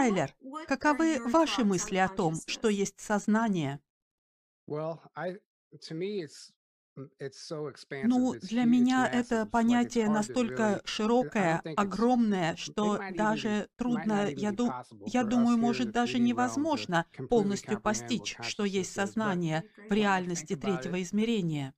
Тайлер, каковы ваши мысли о том, что есть сознание? Ну, для меня это понятие настолько широкое, огромное, что даже трудно, я, ду я думаю, может даже невозможно полностью постичь, что есть сознание в реальности третьего измерения.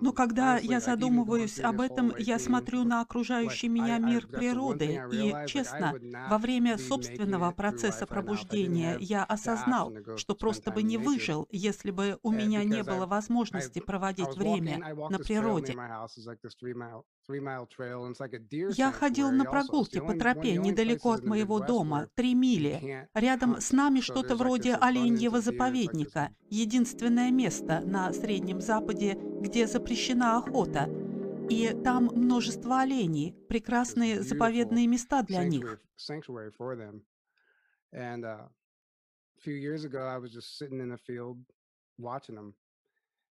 Но когда я задумываюсь об этом, я смотрю на окружающий меня мир природы, и, честно, во время собственного процесса пробуждения я осознал, что просто бы не выжил, если бы у меня не было возможности проводить время на природе. Я ходил на прогулке по тропе недалеко от моего дома, три мили. Рядом с нами что-то вроде оленьего заповедника, единственное место на Среднем Западе, где запрещена охота. И там множество оленей, прекрасные заповедные места для них.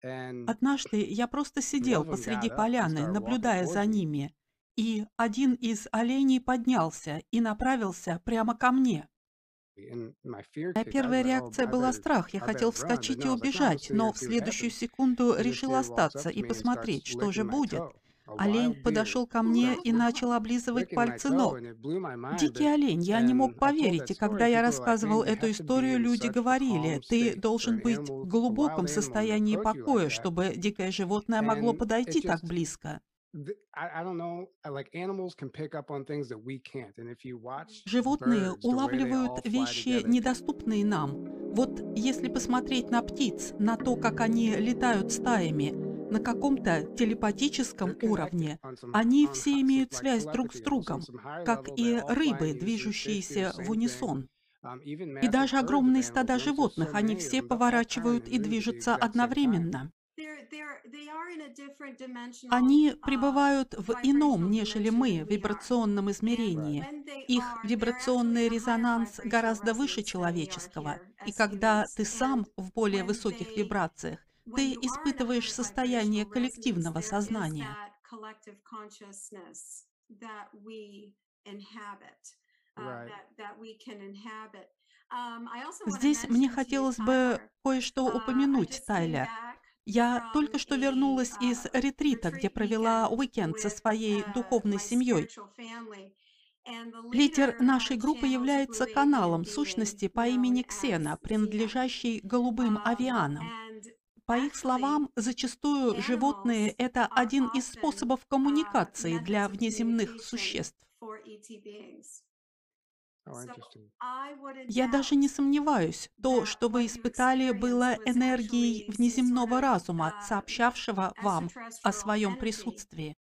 Однажды я просто сидел посреди поляны, наблюдая за ними, и один из оленей поднялся и направился прямо ко мне. Моя первая реакция была страх. Я хотел вскочить и убежать, но в следующую секунду решил остаться и посмотреть, что же будет. Олень подошел ко мне и начал облизывать пальцы ног. Дикий олень, я не мог поверить, и когда я рассказывал эту историю, люди говорили, ты должен быть в глубоком состоянии покоя, чтобы дикое животное могло подойти так близко. Животные улавливают вещи, недоступные нам. Вот если посмотреть на птиц, на то, как они летают стаями, на каком-то телепатическом уровне они все имеют связь друг с другом, как и рыбы, движущиеся в унисон. И даже огромные стада животных, они все поворачивают и движутся одновременно. Они пребывают в ином, нежели мы, вибрационном измерении. Их вибрационный резонанс гораздо выше человеческого. И когда ты сам в более высоких вибрациях, ты испытываешь состояние коллективного сознания. Здесь мне хотелось бы кое-что упомянуть, Тайлер. Я только что вернулась из ретрита, где провела уикенд со своей духовной семьей. Лидер нашей группы является каналом сущности по имени Ксена, принадлежащей голубым авианам. По их словам, зачастую животные – это один из способов коммуникации для внеземных существ. Я даже не сомневаюсь, то, что вы испытали, было энергией внеземного разума, сообщавшего вам о своем присутствии.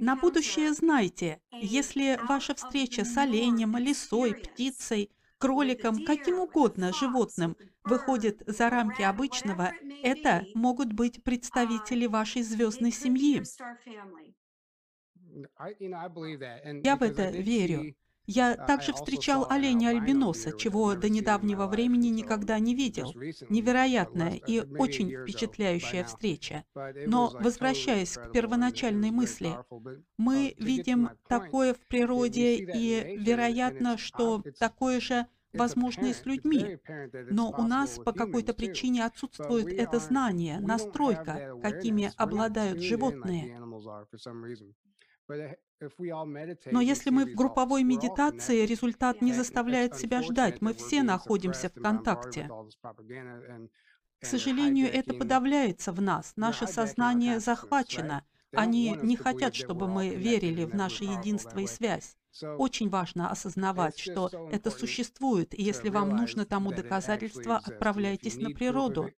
На будущее знайте, если ваша встреча с оленем, лисой, птицей – кроликом, каким угодно животным, выходит за рамки обычного, это могут быть представители вашей звездной семьи. Я в это верю. Я также встречал оленя-альбиноса, чего до недавнего времени никогда не видел. Невероятная и очень впечатляющая встреча. Но, возвращаясь к первоначальной мысли, мы видим такое в природе, и вероятно, что такое же возможно и с людьми. Но у нас по какой-то причине отсутствует это знание, настройка, какими обладают животные. Но если мы в групповой медитации, результат не заставляет себя ждать, мы все находимся в контакте. К сожалению, это подавляется в нас, наше сознание захвачено. Они не хотят, чтобы мы верили в наше единство и связь. Очень важно осознавать, что это существует, и если вам нужно тому доказательство, отправляйтесь на природу.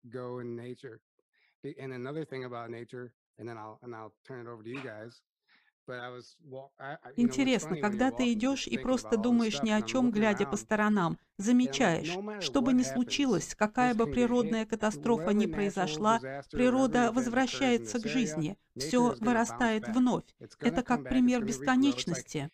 Интересно, когда ты идешь и просто думаешь ни о чем, глядя по сторонам, замечаешь, что бы ни случилось, какая бы природная катастрофа ни произошла, природа возвращается к жизни, все вырастает вновь. Это как пример бесконечности.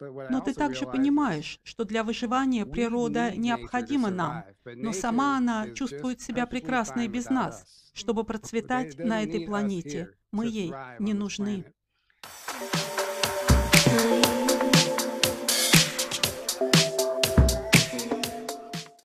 Но ты также понимаешь, что для выживания природа необходима нам, но сама она чувствует себя прекрасно и без нас. Чтобы процветать на этой планете, мы ей не нужны.